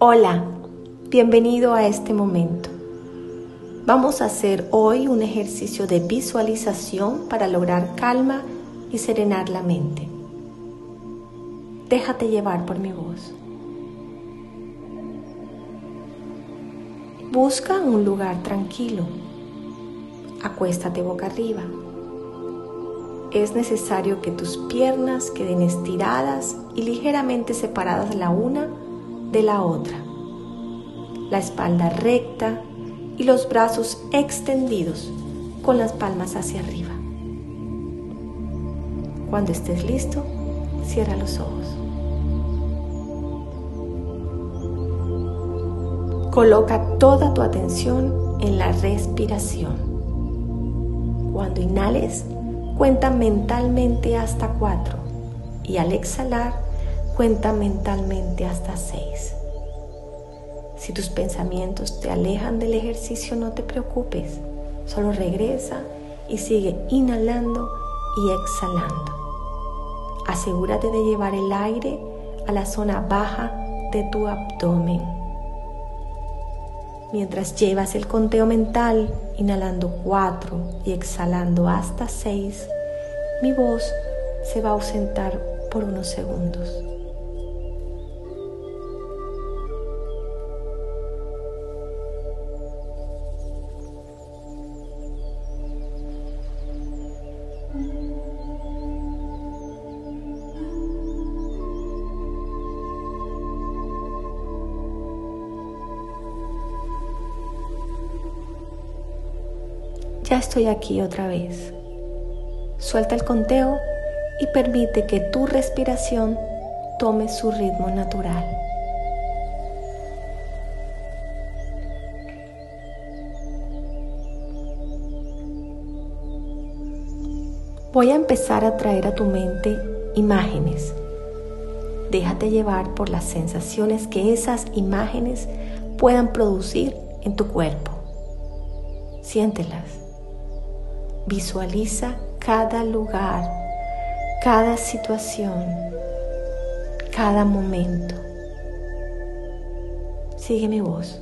Hola, bienvenido a este momento. Vamos a hacer hoy un ejercicio de visualización para lograr calma y serenar la mente. Déjate llevar por mi voz. Busca un lugar tranquilo. Acuéstate boca arriba. Es necesario que tus piernas queden estiradas y ligeramente separadas la una de la otra. La espalda recta y los brazos extendidos con las palmas hacia arriba. Cuando estés listo, cierra los ojos. Coloca toda tu atención en la respiración. Cuando inhales, cuenta mentalmente hasta cuatro y al exhalar, Cuenta mentalmente hasta seis. Si tus pensamientos te alejan del ejercicio, no te preocupes. Solo regresa y sigue inhalando y exhalando. Asegúrate de llevar el aire a la zona baja de tu abdomen. Mientras llevas el conteo mental, inhalando cuatro y exhalando hasta seis, mi voz se va a ausentar por unos segundos. Ya estoy aquí otra vez. Suelta el conteo y permite que tu respiración tome su ritmo natural. Voy a empezar a traer a tu mente imágenes. Déjate llevar por las sensaciones que esas imágenes puedan producir en tu cuerpo. Siéntelas. Visualiza cada lugar, cada situación, cada momento. Sigue mi voz.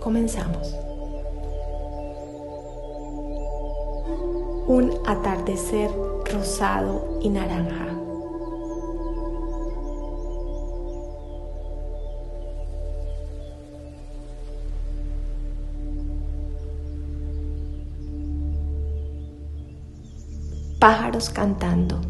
Comenzamos. Un atardecer rosado y naranja. Cantando.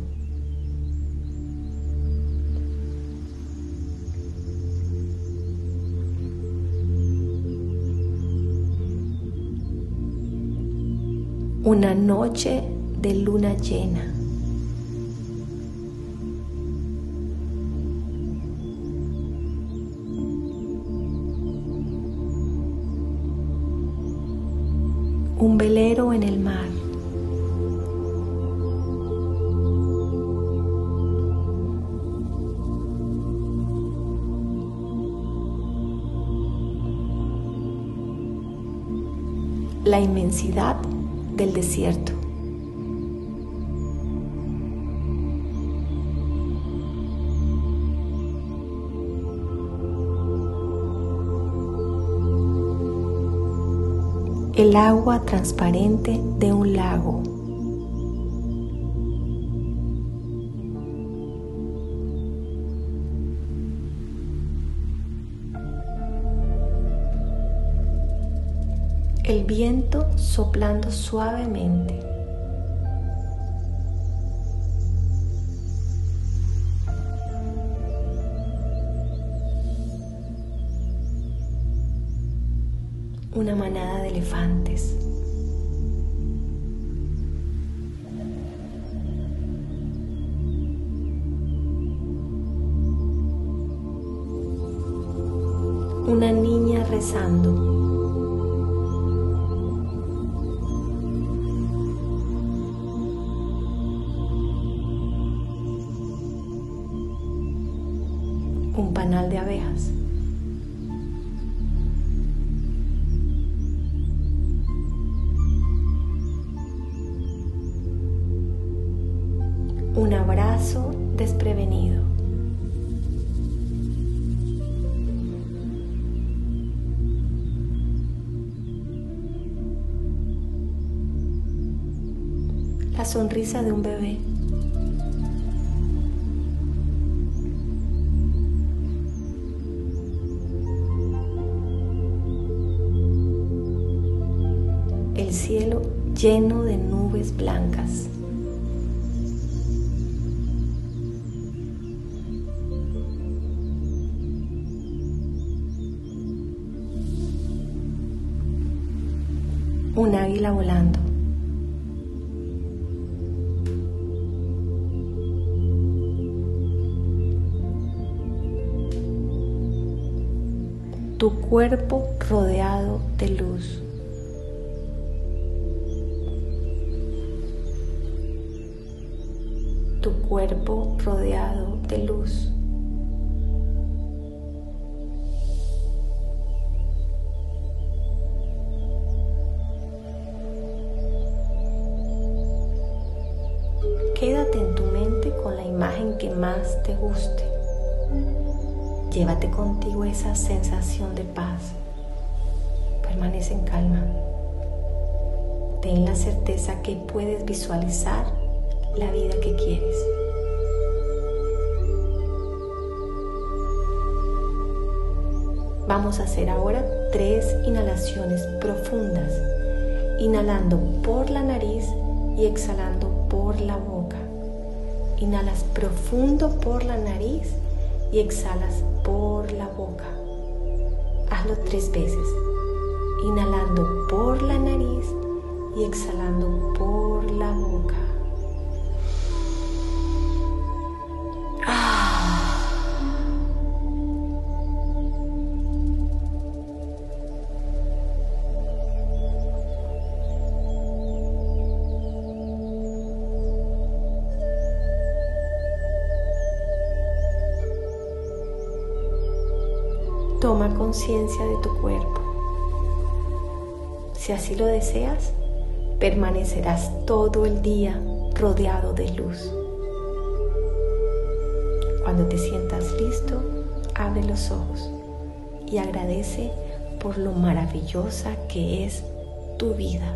Una noche de luna llena. Un velero en el mar. La inmensidad del desierto. El agua transparente de un lago. El viento soplando suavemente. Una manada de elefantes. Una niña rezando. desprevenido. La sonrisa de un bebé. El cielo lleno de nubes blancas. Un águila volando. Tu cuerpo rodeado de luz. Tu cuerpo rodeado de luz. Más te guste. Llévate contigo esa sensación de paz. Permanece en calma. Ten la certeza que puedes visualizar la vida que quieres. Vamos a hacer ahora tres inhalaciones profundas, inhalando por la nariz y exhalando por la boca. Inhalas profundo por la nariz y exhalas por la boca. Hazlo tres veces, inhalando por la nariz y exhalando por la boca. Toma conciencia de tu cuerpo. Si así lo deseas, permanecerás todo el día rodeado de luz. Cuando te sientas listo, abre los ojos y agradece por lo maravillosa que es tu vida.